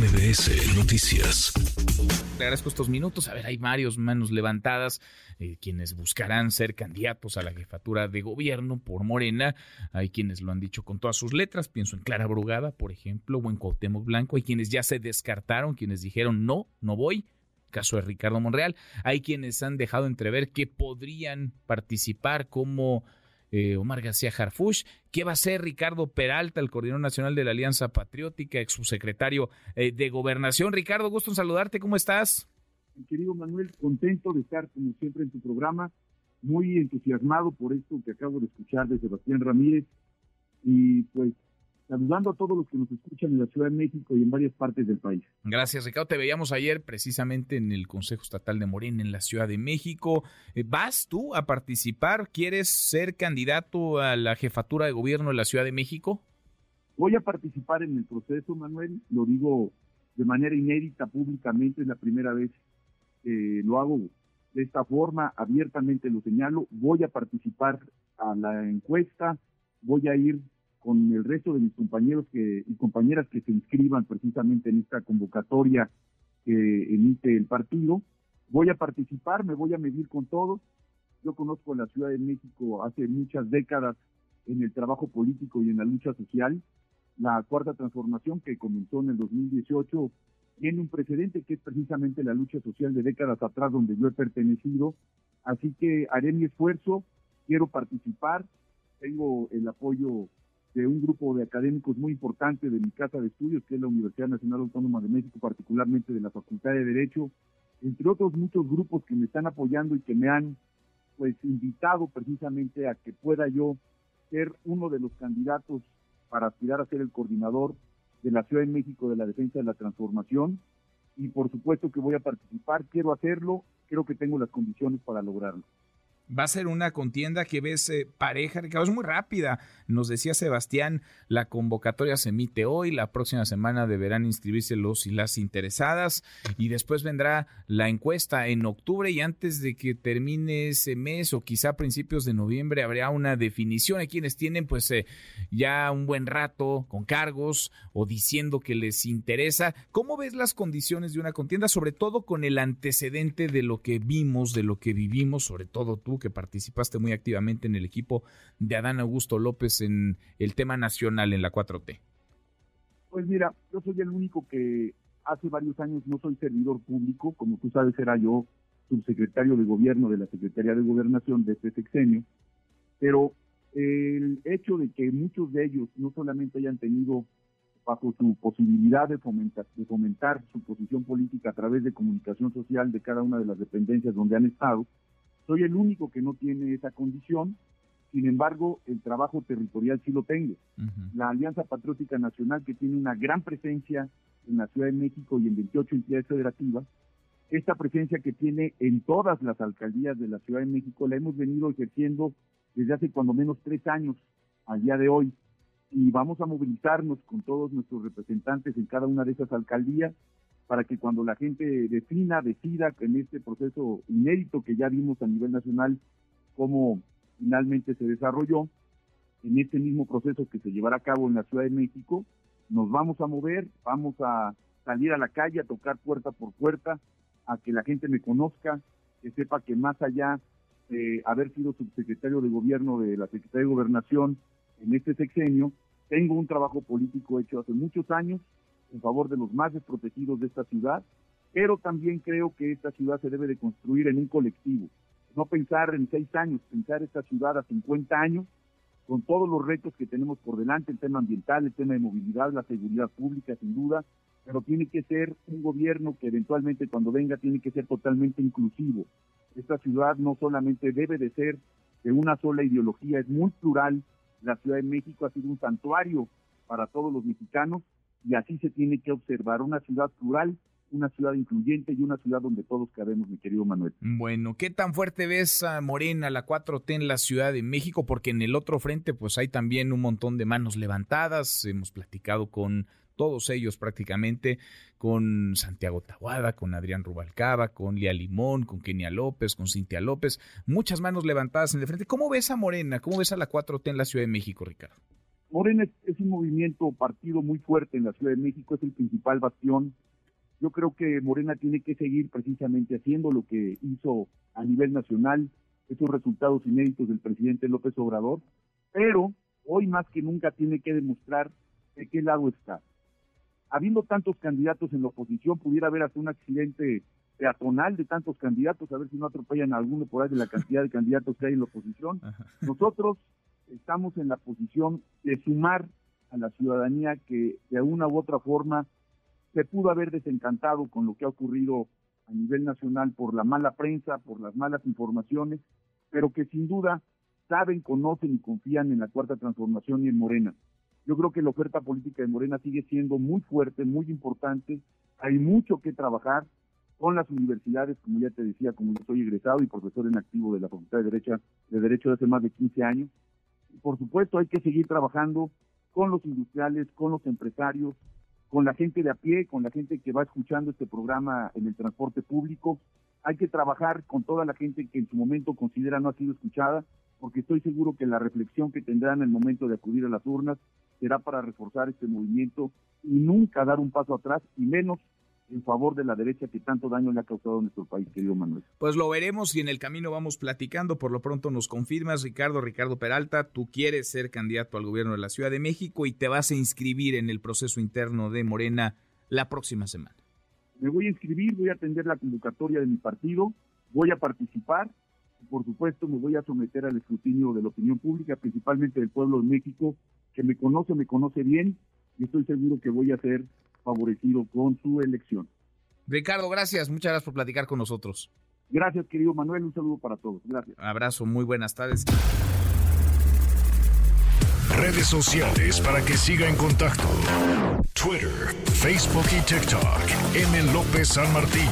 MBS Noticias. Le agradezco estos minutos. A ver, hay varios manos levantadas, eh, quienes buscarán ser candidatos a la jefatura de gobierno por Morena. Hay quienes lo han dicho con todas sus letras. Pienso en Clara Brugada, por ejemplo, o en Cuauhtémoc Blanco. Hay quienes ya se descartaron, quienes dijeron no, no voy. Caso de Ricardo Monreal. Hay quienes han dejado entrever que podrían participar como eh, Omar García Harfush. ¿Qué va a hacer Ricardo Peralta, el coordinador nacional de la Alianza Patriótica, ex subsecretario eh, de Gobernación? Ricardo, gusto en saludarte, ¿cómo estás? Querido Manuel, contento de estar como siempre en tu programa, muy entusiasmado por esto que acabo de escuchar de Sebastián Ramírez y pues saludando a todos los que nos escuchan en la Ciudad de México y en varias partes del país. Gracias, Ricardo. Te veíamos ayer precisamente en el Consejo Estatal de Morena en la Ciudad de México. Eh, ¿Vas tú a participar? ¿Quieres ser candidato a la jefatura de gobierno de la Ciudad de México? Voy a participar en el proceso, Manuel. Lo digo de manera inédita públicamente, es la primera vez que lo hago de esta forma, abiertamente lo señalo. Voy a participar a la encuesta, voy a ir con el resto de mis compañeros que, y compañeras que se inscriban precisamente en esta convocatoria que emite el partido. Voy a participar, me voy a medir con todos. Yo conozco la Ciudad de México hace muchas décadas en el trabajo político y en la lucha social. La cuarta transformación que comenzó en el 2018 tiene un precedente que es precisamente la lucha social de décadas atrás donde yo he pertenecido. Así que haré mi esfuerzo, quiero participar, tengo el apoyo de un grupo de académicos muy importante de mi casa de estudios, que es la Universidad Nacional Autónoma de México, particularmente de la Facultad de Derecho, entre otros muchos grupos que me están apoyando y que me han pues invitado precisamente a que pueda yo ser uno de los candidatos para aspirar a ser el coordinador de la Ciudad de México de la Defensa de la Transformación. Y por supuesto que voy a participar, quiero hacerlo, creo que tengo las condiciones para lograrlo va a ser una contienda que ves eh, pareja, Ricardo, es muy rápida. Nos decía Sebastián, la convocatoria se emite hoy, la próxima semana deberán inscribirse los y las interesadas y después vendrá la encuesta en octubre y antes de que termine ese mes o quizá principios de noviembre habrá una definición. Hay quienes tienen pues eh, ya un buen rato con cargos o diciendo que les interesa. ¿Cómo ves las condiciones de una contienda, sobre todo con el antecedente de lo que vimos, de lo que vivimos, sobre todo tú que participaste muy activamente en el equipo de Adán Augusto López en el tema nacional en la 4T? Pues mira, yo soy el único que hace varios años no soy servidor público, como tú sabes era yo subsecretario de gobierno de la Secretaría de Gobernación de este sexenio, pero el hecho de que muchos de ellos no solamente hayan tenido bajo su posibilidad de fomentar, de fomentar su posición política a través de comunicación social de cada una de las dependencias donde han estado, soy el único que no tiene esa condición, sin embargo, el trabajo territorial sí lo tengo. La Alianza Patriótica Nacional, que tiene una gran presencia en la Ciudad de México y en 28 entidades federativas, esta presencia que tiene en todas las alcaldías de la Ciudad de México la hemos venido ejerciendo desde hace cuando menos tres años al día de hoy. Y vamos a movilizarnos con todos nuestros representantes en cada una de esas alcaldías para que cuando la gente defina, decida en este proceso inédito que ya vimos a nivel nacional cómo finalmente se desarrolló, en este mismo proceso que se llevará a cabo en la Ciudad de México, nos vamos a mover, vamos a salir a la calle, a tocar puerta por puerta, a que la gente me conozca, que sepa que más allá de haber sido subsecretario de gobierno de la Secretaría de Gobernación en este sexenio, tengo un trabajo político hecho hace muchos años, en favor de los más desprotegidos de esta ciudad, pero también creo que esta ciudad se debe de construir en un colectivo, no pensar en seis años, pensar esta ciudad a 50 años, con todos los retos que tenemos por delante, el tema ambiental, el tema de movilidad, la seguridad pública, sin duda, pero tiene que ser un gobierno que eventualmente cuando venga tiene que ser totalmente inclusivo. Esta ciudad no solamente debe de ser de una sola ideología, es muy plural. La Ciudad de México ha sido un santuario para todos los mexicanos y así se tiene que observar una ciudad plural, una ciudad incluyente y una ciudad donde todos cabemos, mi querido Manuel. Bueno, ¿qué tan fuerte ves a Morena, la 4T en la Ciudad de México? Porque en el otro frente pues hay también un montón de manos levantadas, hemos platicado con todos ellos prácticamente, con Santiago Tahuada, con Adrián Rubalcaba, con Lía Limón, con Kenia López, con Cintia López, muchas manos levantadas en el frente. ¿Cómo ves a Morena? ¿Cómo ves a la 4T en la Ciudad de México, Ricardo? Morena es, un movimiento partido muy fuerte en la Ciudad de México, es el principal bastión. Yo creo que Morena tiene que seguir precisamente haciendo lo que hizo a nivel nacional, esos resultados inéditos del presidente López Obrador, pero hoy más que nunca tiene que demostrar de qué lado está. Habiendo tantos candidatos en la oposición, pudiera haber hasta un accidente peatonal de tantos candidatos, a ver si no atropellan a alguno por ahí de la cantidad de candidatos que hay en la oposición. Nosotros estamos en la posición de sumar a la ciudadanía que de una u otra forma se pudo haber desencantado con lo que ha ocurrido a nivel nacional por la mala prensa, por las malas informaciones, pero que sin duda saben, conocen y confían en la cuarta transformación y en Morena. Yo creo que la oferta política de Morena sigue siendo muy fuerte, muy importante. Hay mucho que trabajar con las universidades, como ya te decía, como yo soy egresado y profesor en activo de la Facultad de Derecho, de Derecho de hace más de 15 años por supuesto hay que seguir trabajando con los industriales, con los empresarios, con la gente de a pie, con la gente que va escuchando este programa en el transporte público. Hay que trabajar con toda la gente que en su momento considera no ha sido escuchada, porque estoy seguro que la reflexión que tendrán en el momento de acudir a las urnas será para reforzar este movimiento y nunca dar un paso atrás, y menos en favor de la derecha que tanto daño le ha causado a nuestro país, querido Manuel. Pues lo veremos y en el camino vamos platicando. Por lo pronto nos confirmas, Ricardo, Ricardo Peralta, tú quieres ser candidato al gobierno de la Ciudad de México y te vas a inscribir en el proceso interno de Morena la próxima semana. Me voy a inscribir, voy a atender la convocatoria de mi partido, voy a participar y por supuesto me voy a someter al escrutinio de la opinión pública, principalmente del pueblo de México, que me conoce, me conoce bien y estoy seguro que voy a ser favorecido con su elección. Ricardo, gracias. Muchas gracias por platicar con nosotros. Gracias, querido Manuel. Un saludo para todos. Gracias. Abrazo, muy buenas tardes. Redes sociales para que siga en contacto: Twitter, Facebook y TikTok. M. López San Martín.